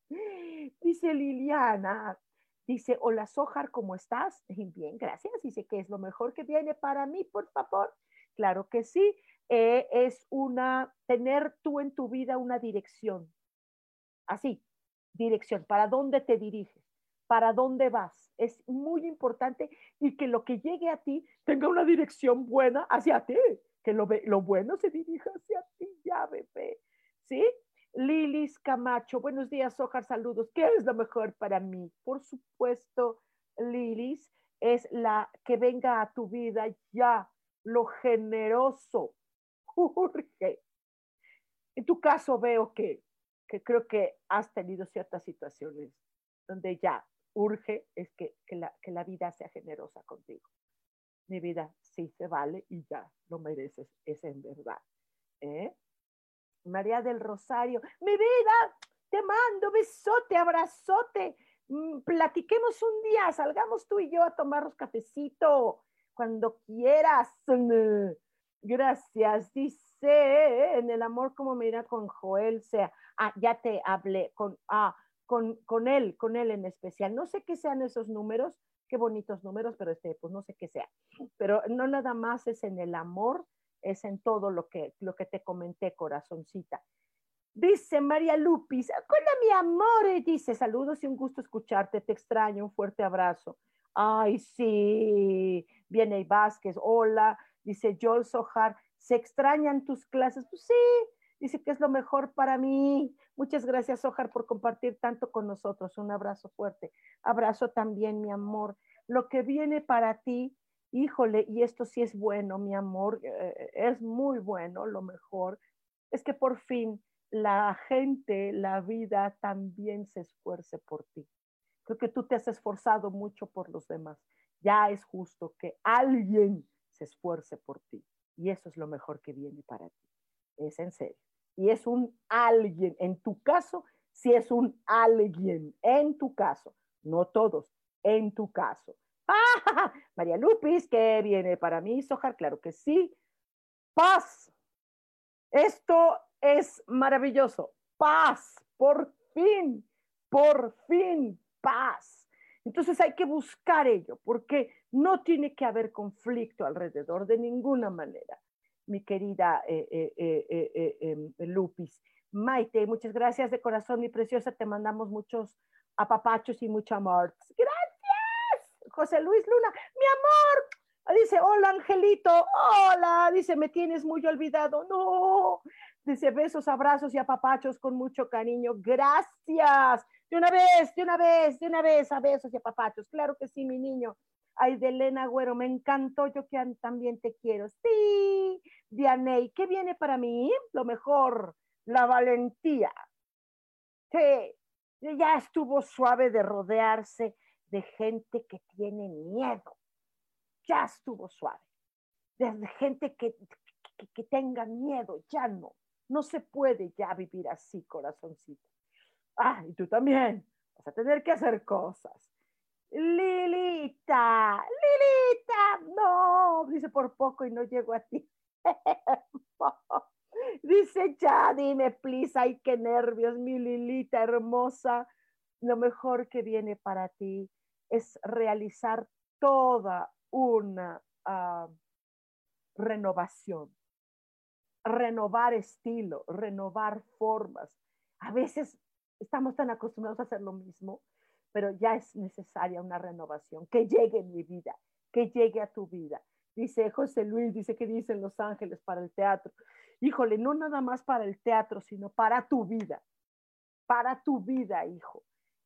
Dice Liliana, dice, hola Sojar, ¿cómo estás? Bien, gracias. Dice que es lo mejor que viene para mí, por favor. Claro que sí, eh, es una, tener tú en tu vida una dirección. Así, dirección, ¿para dónde te diriges? ¿Para dónde vas? es muy importante y que lo que llegue a ti tenga una dirección buena hacia ti, que lo, lo bueno se dirija hacia ti, ya, bebé. ¿Sí? Lilis Camacho, buenos días, Ojar, saludos. ¿Qué es lo mejor para mí? Por supuesto, Lilis, es la que venga a tu vida ya, lo generoso. (laughs) Urge. En tu caso veo que, que creo que has tenido ciertas situaciones donde ya urge es que, la, que la vida sea generosa contigo. Mi vida sí se vale y ya lo mereces, es en verdad. ¿eh? María del Rosario, mi vida, te mando besote, abrazote, mm, platiquemos un día, salgamos tú y yo a tomarnos cafecito cuando quieras. (laughs) Gracias, dice, en el amor como me irá con Joel, sea, ah, ya te hablé, con, ah, con, él, con él en especial. No sé qué sean esos números, qué bonitos números, pero este, pues no sé qué sea. Pero no nada más es en el amor, es en todo lo que, lo que te comenté, corazoncita. Dice María Lupis, hola mi amor, dice, saludos y un gusto escucharte, te extraño, un fuerte abrazo. Ay, sí, viene Vázquez, hola, Dice Joel Sojar, ¿se extrañan tus clases? Pues sí, dice que es lo mejor para mí. Muchas gracias, Sojar, por compartir tanto con nosotros. Un abrazo fuerte. Abrazo también, mi amor. Lo que viene para ti, híjole, y esto sí es bueno, mi amor, eh, es muy bueno, lo mejor, es que por fin la gente, la vida también se esfuerce por ti. Creo que tú te has esforzado mucho por los demás. Ya es justo que alguien se esfuerce por ti. Y eso es lo mejor que viene para ti. Es en serio. Y es un alguien. En tu caso, si es un alguien. En tu caso. No todos. En tu caso. ¡Ah! María Lupis, ¿qué viene para mí, Sojar? Claro que sí. Paz. Esto es maravilloso. Paz. Por fin. Por fin. Paz. Entonces hay que buscar ello, porque no tiene que haber conflicto alrededor de ninguna manera, mi querida eh, eh, eh, em, Lupis. Maite, muchas gracias de corazón, mi preciosa. Te mandamos muchos apapachos y mucho amor. José Luis Luna, mi amor. Dice, hola Angelito, hola. Dice, me tienes muy olvidado. No. Dice, besos, abrazos y apapachos con mucho cariño. Gracias. De una vez, de una vez, de una vez, a besos y apapachos. Claro que sí, mi niño. Ay, de Elena me encantó, yo que también te quiero. Sí, Dianey, ¿qué viene para mí? Lo mejor, la valentía. Sí, ya estuvo suave de rodearse de gente que tiene miedo. Ya estuvo suave. De gente que, que, tenga miedo, ya no. No se puede ya vivir así, corazoncito. Ah, y tú también. Vas a tener que hacer cosas Lilita, Lilita, no, dice por poco y no llego a ti. (laughs) dice ya, dime, please, ay, qué nervios, mi Lilita hermosa. Lo mejor que viene para ti es realizar toda una ah, renovación, renovar estilo, renovar formas. A veces estamos tan acostumbrados a hacer lo mismo pero ya es necesaria una renovación, que llegue en mi vida, que llegue a tu vida. Dice José Luis, dice que dicen Los Ángeles para el teatro. Híjole, no nada más para el teatro, sino para tu vida, para tu vida, hijo.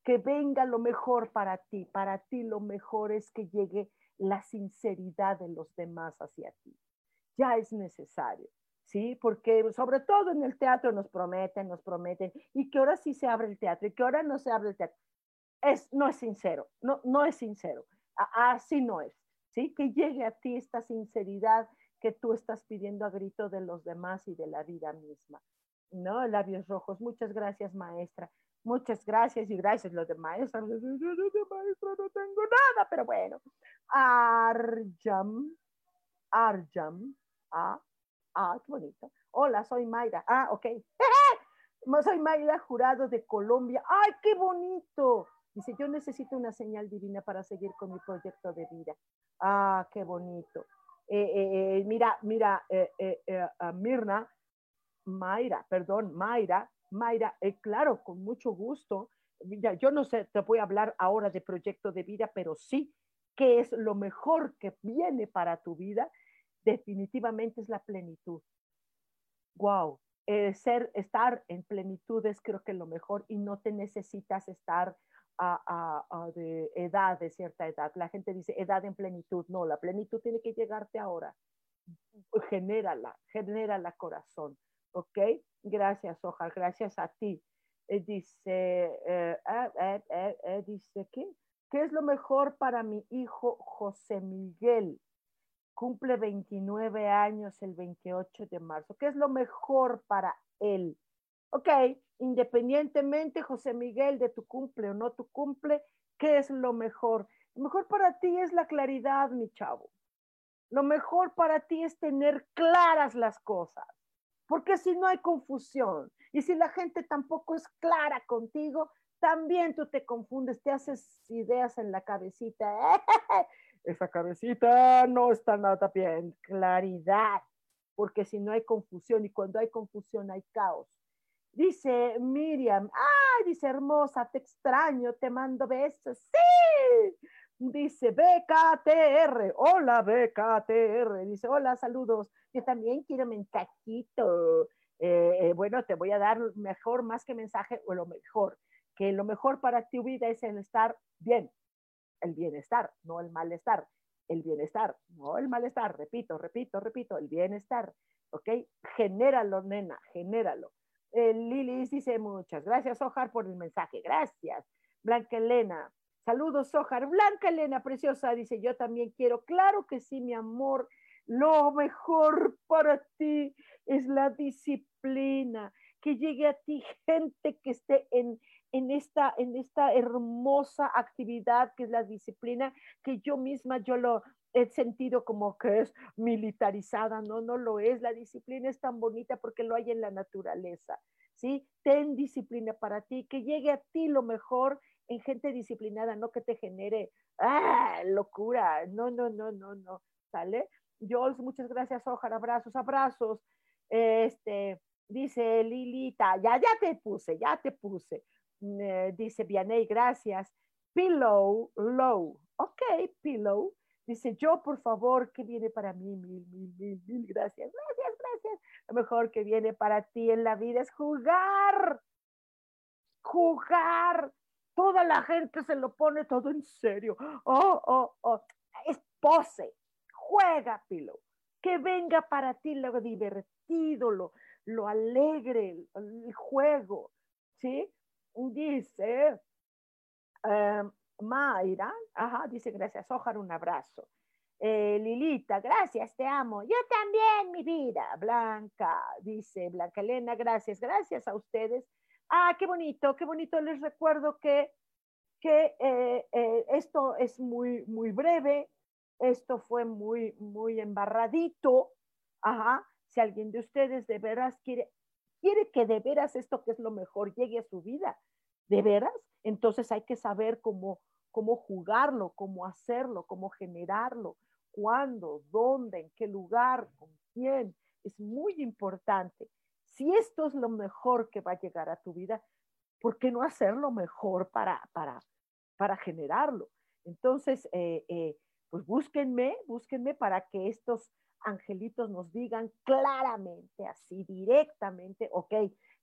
Que venga lo mejor para ti, para ti lo mejor es que llegue la sinceridad de los demás hacia ti. Ya es necesario. ¿sí? Porque sobre todo en el teatro nos prometen, nos prometen, y que ahora sí se abre el teatro, y que ahora no se abre el teatro es, no es sincero, no, no es sincero, así no es, ¿sí? Que llegue a ti esta sinceridad que tú estás pidiendo a grito de los demás y de la vida misma, ¿no? Labios rojos, muchas gracias maestra, muchas gracias y gracias los de maestra, de maestra no tengo nada, pero bueno, Arjam, Arjam, ah, ah, qué bonito, hola, soy Mayra, ah, ok, (laughs) soy Mayra Jurado de Colombia, ay, qué bonito, Dice, yo necesito una señal divina para seguir con mi proyecto de vida. Ah, qué bonito. Eh, eh, eh, mira, mira, Mirna, Mayra, perdón, Mayra, Mayra, claro, con mucho gusto. Mira, yo no sé, te voy a hablar ahora de proyecto de vida, pero sí, ¿qué es lo mejor que viene para tu vida? Definitivamente es la plenitud. Wow, ser, estar en plenitud es creo que lo mejor y no te necesitas estar a, de edad, de cierta edad. La gente dice edad en plenitud. No, la plenitud tiene que llegarte ahora. Genérala, genérala corazón. ¿Ok? Gracias, Oja, gracias a ti. Eh, dice, eh, eh, dice, ¿qué? ¿Qué es lo mejor para mi hijo José Miguel? Cumple 29 años el 28 de marzo. ¿Qué es lo mejor para él? Ok, independientemente, José Miguel, de tu cumple o no tu cumple, ¿qué es lo mejor? Lo mejor para ti es la claridad, mi chavo. Lo mejor para ti es tener claras las cosas, porque si no hay confusión y si la gente tampoco es clara contigo, también tú te confundes, te haces ideas en la cabecita. (laughs) Esa cabecita no está nada bien. Claridad, porque si no hay confusión y cuando hay confusión hay caos. Dice Miriam, ay, dice hermosa, te extraño, te mando besos. Sí, Dice BKTR, hola BKTR, dice hola, saludos. También quiero mensajito. Eh, eh, bueno, te voy a dar mejor más que mensaje o lo mejor, que lo mejor para tu vida es el estar bien, el bienestar, no el malestar, el bienestar, no el malestar, repito, repito, repito, el bienestar, ¿ok? Genéralo, nena, genéralo. Eh, Lilis dice muchas gracias, Ojar, por el mensaje, gracias. Blanca Elena, saludos, Ojar. Blanca Elena, preciosa, dice, yo también quiero, claro que sí, mi amor, lo mejor para ti es la disciplina, que llegue a ti gente que esté en, en, esta, en esta hermosa actividad que es la disciplina, que yo misma yo lo he sentido como que es militarizada, no, no lo es, la disciplina es tan bonita porque lo hay en la naturaleza, ¿sí? Ten disciplina para ti, que llegue a ti lo mejor en gente disciplinada, no que te genere, ah, locura, no, no, no, no, no, ¿sale? Jules, muchas gracias, Ojar, abrazos, abrazos. Este, dice Lilita, ya, ya te puse, ya te puse. Eh, dice Vianey, gracias. Pillow, low. Ok, pillow. Dice, yo, por favor, ¿qué viene para mí? Mil, mil, mil, mil, gracias, gracias, gracias. Lo mejor que viene para ti en la vida es jugar. Jugar. Toda la gente se lo pone todo en serio. Oh, oh, oh. Es pose juega, Pilo, que venga para ti lo divertido, lo, lo alegre, el, juego, ¿sí? Dice em, Mayra, ajá, dice gracias, Ojar, un abrazo. Eh, Lilita, gracias, te amo. Yo también, mi vida. Blanca, dice Blanca Elena, gracias, gracias a ustedes. Ah, qué bonito, qué bonito. Les recuerdo que, que eh, eh, esto es muy, muy breve esto fue muy, muy embarradito. Ajá. Si alguien de ustedes de veras quiere, quiere que de veras esto que es lo mejor llegue a su vida, de veras, entonces hay que saber cómo, cómo jugarlo, cómo hacerlo, cómo generarlo, cuándo, dónde, en qué lugar, con quién. Es muy importante. Si esto es lo mejor que va a llegar a tu vida, ¿por qué no hacerlo mejor para, para, para generarlo? Entonces, eh, eh, pues búsquenme, búsquenme para que estos angelitos nos digan claramente, así directamente, ok,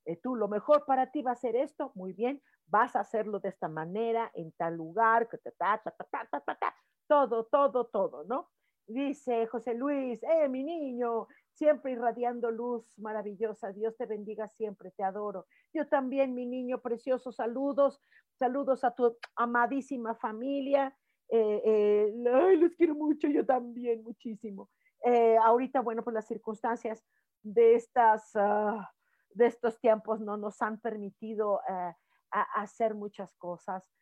eh, tú lo mejor para ti va a ser esto, muy bien, vas a hacerlo de esta manera, en tal lugar, ta, ta, ta, todo, todo, todo, ¿no? Dice José Luis, eh, mi niño, siempre irradiando luz maravillosa, Dios te bendiga siempre, te adoro. Yo también, mi niño precioso, saludos, saludos a tu amadísima familia, eh, eh, los quiero mucho, yo también, muchísimo. Eh, ahorita, bueno, pues las circunstancias de, estas, ah, de estos tiempos no nos han permitido hacer muchas cosas,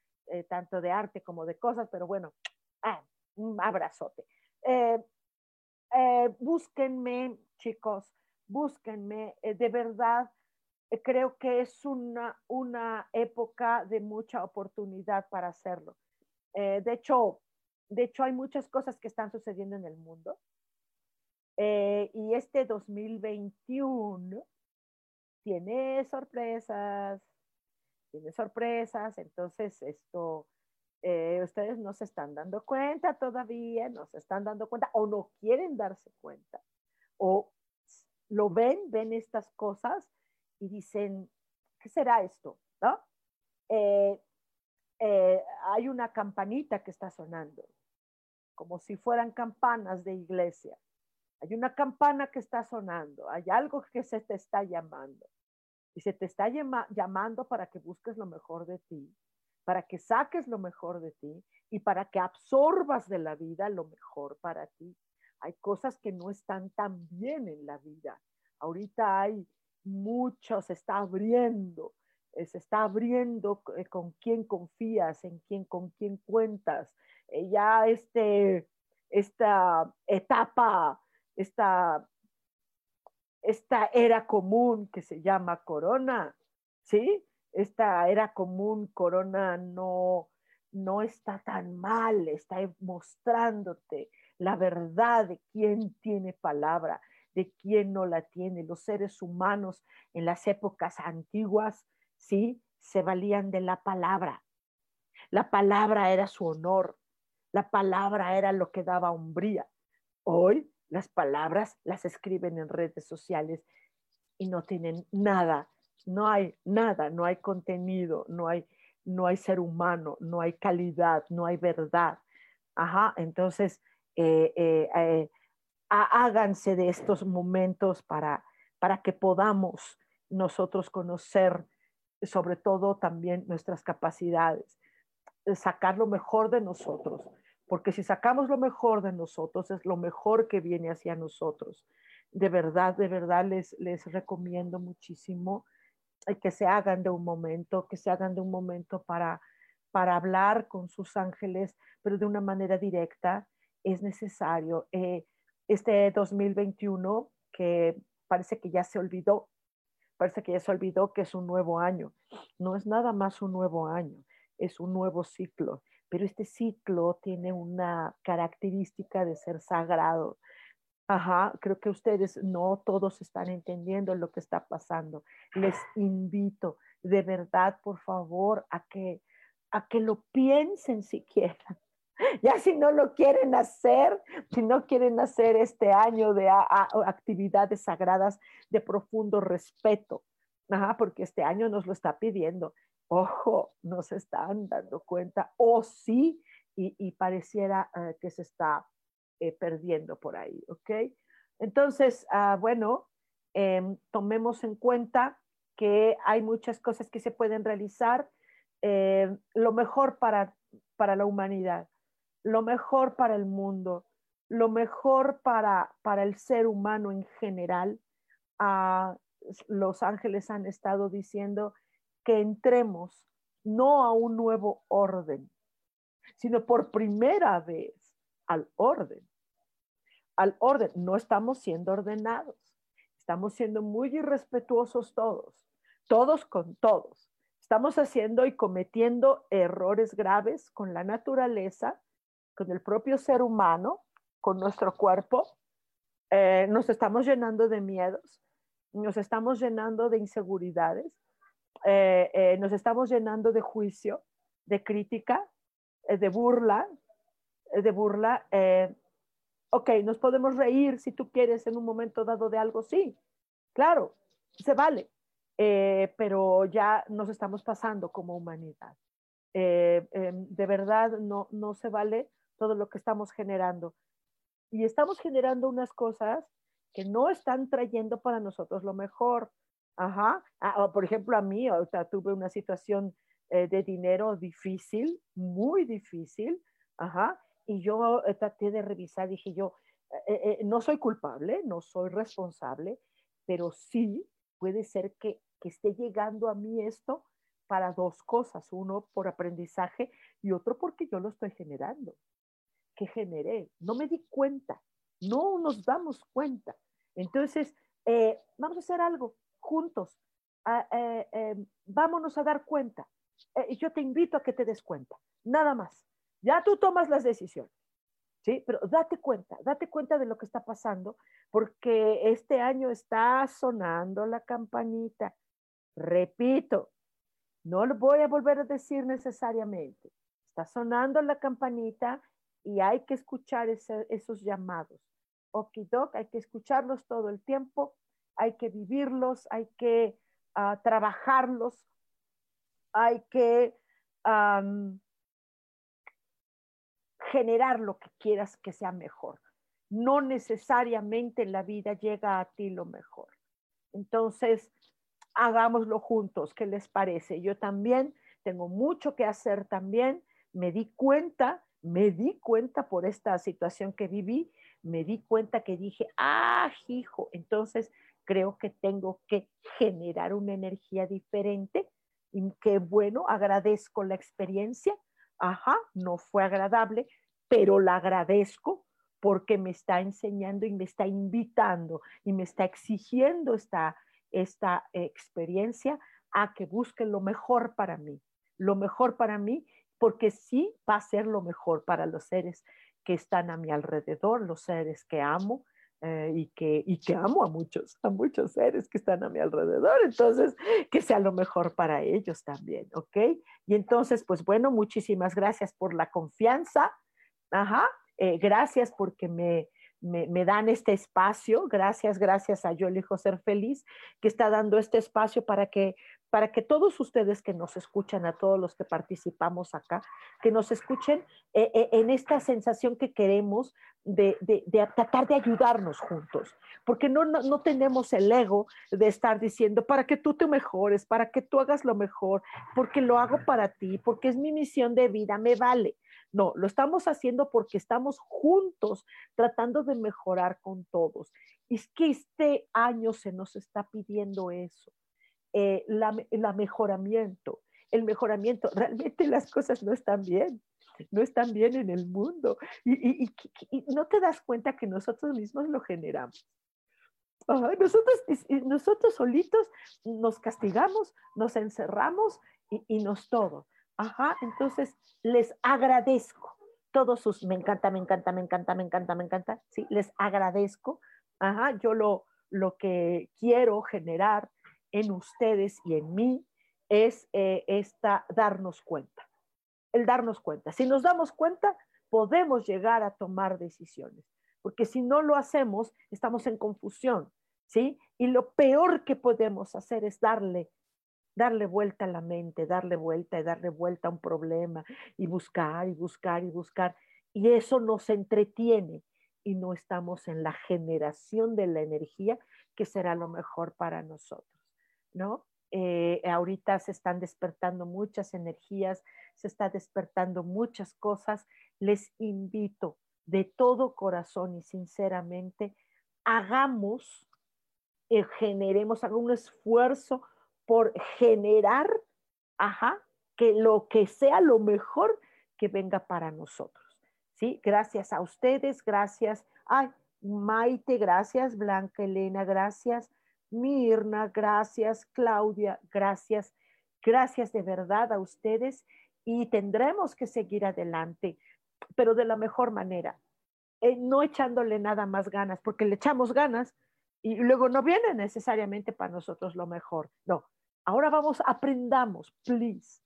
tanto de arte como de cosas, pero bueno, ah, un abrazote. búsquenme, chicos, búsquenme, de verdad, creo que es una, una época de mucha oportunidad para hacerlo. Eh, de, hecho, de hecho, hay muchas cosas que están sucediendo en el mundo. Eh, y este 2021 tiene sorpresas, tiene sorpresas, entonces esto, eh, ustedes no se están dando cuenta todavía, no se están dando cuenta o no quieren darse cuenta, o lo ven, ven estas cosas y dicen, ¿qué será esto? ¿No? Hay una campanita que está sonando, como si fueran campanas de iglesia. Hay una campana que está sonando, hay algo que se te está llamando. Y se te está llamando para que busques lo mejor de ti, para que saques lo mejor de ti y para que absorbas de la vida lo mejor para ti. Hay cosas que no están tan bien en la vida. Ahorita hay mucho, se está abriendo eh, se está abriendo eh, con quién confías, en quién, con quién cuentas. Eh, ya este, esta etapa, esta, esta era común que se llama corona, ¿sí? Esta era común corona no, no está tan mal, está mostrándote la verdad de quién tiene palabra, de quién no la tiene. Los seres humanos en las épocas antiguas ¿sí? Se valían de la palabra. La palabra era su honor. la palabra era lo que daba hombría. Hoy las palabras las escriben en redes sociales y no tienen nada, no hay nada, no hay contenido, no hay, no hay ser humano, no hay calidad, no hay verdad. Ajá, entonces eh, eh, eh, háganse de estos momentos para, para que podamos nosotros conocer sobre todo también nuestras capacidades, sacar lo mejor de nosotros, porque si sacamos lo mejor de nosotros es lo mejor que viene hacia nosotros. De verdad, de verdad les, les recomiendo muchísimo que se hagan de un momento, que se hagan de un momento para, para hablar con sus ángeles, pero de una manera directa, es necesario. Eh, este 2021, que parece que ya se olvidó, parece que ya se olvidó que es un nuevo año. No es nada más un nuevo año, es un nuevo ciclo, pero este ciclo tiene una característica de ser sagrado. Ajá, creo que ustedes no todos están entendiendo lo que está pasando. Les invito de verdad, por favor, a que, a que lo piensen siquiera (laughs) Ya si no lo quieren hacer, si no quieren hacer este año de actividades sagradas de profundo respeto, porque este año nos lo está pidiendo. Ojo, no se están dando cuenta, o sí, y, pareciera eh, que se está eh, perdiendo por ahí, ¿ok? Entonces, ah, bueno, em, tomemos en cuenta que hay muchas cosas que se pueden realizar, eh, lo mejor para, para la humanidad lo mejor para el mundo, lo mejor para, para el ser humano en general. Ah, los ángeles han estado diciendo que entremos no a un nuevo orden, sino por primera vez al orden. Al orden, no estamos siendo ordenados, estamos siendo muy irrespetuosos todos, todos con todos. Estamos haciendo y cometiendo errores graves con la naturaleza, con el propio ser humano, con nuestro cuerpo, eh, nos estamos llenando de miedos, nos estamos llenando de inseguridades, eh, eh, nos estamos llenando de juicio, de crítica, de burla, de burla. ok, nos podemos reír si tú quieres en un momento dado de algo, sí, claro, se vale, pero ya nos estamos pasando como humanidad. Em, de verdad no, no se vale todo lo que estamos generando. Y estamos generando unas cosas que no están trayendo para nosotros lo mejor. Ajá. Ah, por ejemplo, a mí, ahorita tuve una situación eh, de dinero difícil, muy difícil. Ajá. Y yo eh, traté de revisar, dije yo, eh, no soy culpable, no soy responsable, pero sí puede ser que, que esté llegando a mí esto para dos cosas. Uno, por aprendizaje y otro porque yo lo estoy generando generé. No me di cuenta, no nos damos cuenta. Entonces, eh, vamos a hacer algo juntos. Ah, eh, em, vámonos a dar cuenta. Eh, yo te invito a que te des cuenta, nada más. Ya tú tomas las decisiones. ¿sí? Pero date cuenta, date cuenta de lo que está pasando, porque este año está sonando la campanita. Repito, no lo voy a volver a decir necesariamente. Está sonando la campanita y hay que escuchar esos llamados. Okidok, hay que escucharlos todo el tiempo, hay que vivirlos, hay que ah, trabajarlos, hay que generar lo que quieras que sea mejor. No necesariamente en la vida llega a ti lo mejor. Entonces, hagámoslo juntos, ¿qué les parece? Yo también tengo mucho que hacer también. Me di cuenta me di cuenta por esta situación que viví, me di cuenta que dije, ah, hijo, entonces creo que tengo que generar una energía diferente y que bueno, agradezco la experiencia, ajá, no fue agradable, pero la agradezco porque me está enseñando y me está invitando y me está exigiendo esta, esta experiencia a que busque lo mejor para mí, lo mejor para mí porque sí va a ser lo mejor para los seres que están a mi alrededor, los seres que amo, eh, y, que, amo a muchos, a muchos seres que están a mi alrededor. Entonces, que sea lo mejor para ellos también, ¿ok? Y entonces, pues bueno, muchísimas gracias por la confianza, Ajá, eh, gracias porque me, me, dan este espacio. Gracias, gracias a Yo elijo ser feliz, que está dando este espacio para que, para que todos ustedes que nos escuchan, a todos los que participamos acá, que nos escuchen eh, eh, en esta sensación que queremos de, de, tratar de ayudarnos juntos, porque no, no, no, tenemos el ego de estar diciendo para que tú te mejores, para que tú hagas lo mejor, porque lo hago para ti, porque es mi misión de vida, me vale. No, lo estamos haciendo porque estamos juntos tratando de mejorar con todos. Es que este año se nos está pidiendo eso, eh, la, mejoramiento, el mejoramiento. Realmente las cosas no están bien, no están bien en el mundo. Y, no te das cuenta que nosotros mismos lo generamos. nosotros, nosotros solitos nos castigamos, nos encerramos y, nos todo. Ajá, entonces les agradezco todos sus, me encanta, me encanta, me encanta, me encanta, me encanta, sí, les agradezco. Ajá, yo lo, lo que quiero generar en ustedes y en mí es eh, esta, darnos cuenta, el darnos cuenta. Si nos damos cuenta, podemos llegar a tomar decisiones, porque si no lo hacemos, estamos en confusión, ¿sí? Y lo peor que podemos hacer es darle darle vuelta a la mente, darle vuelta y darle vuelta a un problema y buscar y buscar y buscar. Y eso nos entretiene y no estamos en la generación de la energía que será lo mejor para nosotros, ¿no? Eh, ahorita se están despertando muchas energías, se está despertando muchas cosas. Les invito de todo corazón y sinceramente, hagamos, eh, generemos, un esfuerzo por generar, ajá, que lo que sea lo mejor que venga para nosotros. ¿Sí? Gracias a ustedes, gracias. Ay, Maite, gracias. Blanca Elena, gracias. Mirna, gracias. Claudia, gracias. Gracias de verdad a ustedes y tendremos que seguir adelante, pero de la mejor manera, eh, no echándole nada más ganas, porque le echamos ganas, y luego no viene necesariamente para nosotros lo mejor. No, ahora vamos, aprendamos, please,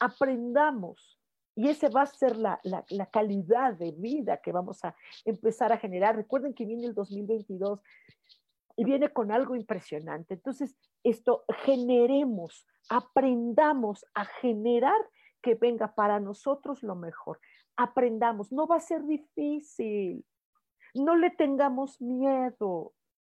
aprendamos. Y ese va a ser la, calidad de vida que vamos a empezar a generar. Recuerden que viene el 2022 y viene con algo impresionante. Entonces, esto generemos, aprendamos a generar que venga para nosotros lo mejor. Aprendamos, no va a ser difícil. No le tengamos miedo.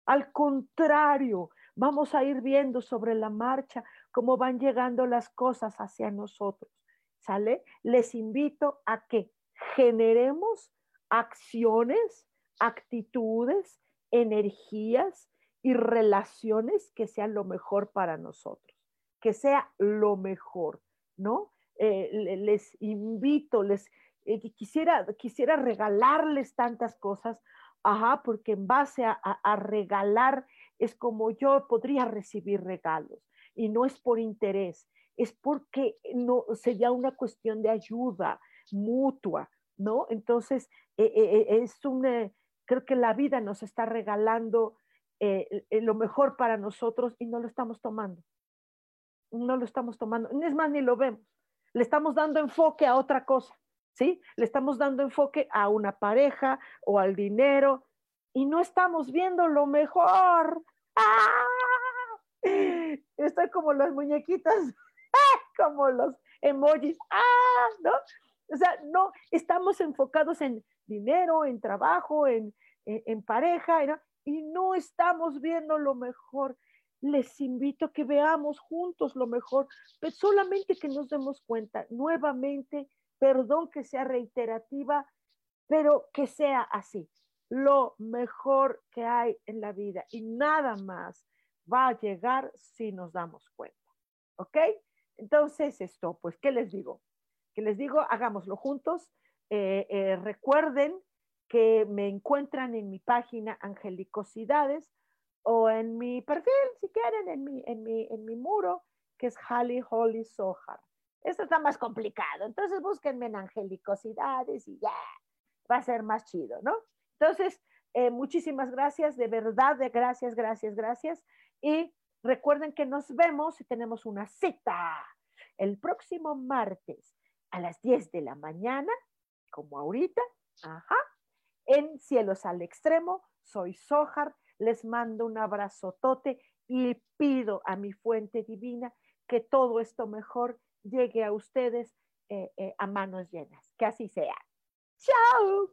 Al contrario, vamos a ir viendo sobre la marcha cómo van llegando las cosas hacia nosotros. ¿Sale? Les invito a que generemos acciones, actitudes, energías y relaciones que sean lo mejor para nosotros, que sea lo mejor, ¿no? Eh, les invito, les eh, quisiera, quisiera regalarles tantas cosas Ajá, porque en base a, regalar es como yo podría recibir regalos y no es por interés, es porque no sería una cuestión de ayuda mutua, ¿no? Entonces, eh, es un, creo que la vida nos está regalando lo mejor para nosotros y no lo estamos tomando. No lo estamos tomando, es más, ni lo vemos. Le estamos dando enfoque a otra cosa. ¿sí? Le estamos dando enfoque a una pareja o al dinero y no estamos viendo lo mejor. ¡Ah! Estoy como las muñequitas, (laughs) como los emojis, ¡ah! ¿no? O sea, no, estamos enfocados en dinero, en trabajo, en, pareja, y no estamos viendo lo mejor. Les invito a que veamos juntos lo mejor, pero solamente que nos demos cuenta nuevamente perdón que sea reiterativa, pero que sea así, lo mejor que hay en la vida y nada más va a llegar si nos damos cuenta. ¿Ok? Entonces, esto, pues, ¿qué les digo? ¿Qué les digo? Hagámoslo juntos. Eh, eh, recuerden que me encuentran en mi página Angelicosidades o en mi perfil, si quieren, en mi, en mi, en mi muro, que es Holly Holly Sohar. Esto está más complicado. Entonces búsquenme en angelicosidades y ya, va a ser más chido, ¿no? Entonces, eh, muchísimas gracias, de verdad, de gracias, gracias, gracias. Y recuerden que nos vemos y tenemos una cita el próximo martes a las 10 de la mañana, como ahorita, Ajá. En Cielos al Extremo, soy Sojar, les mando un abrazotote y pido a mi fuente divina que todo esto mejor llegue a ustedes eh, eh, a manos llenas. Que así sea. ¡Chao!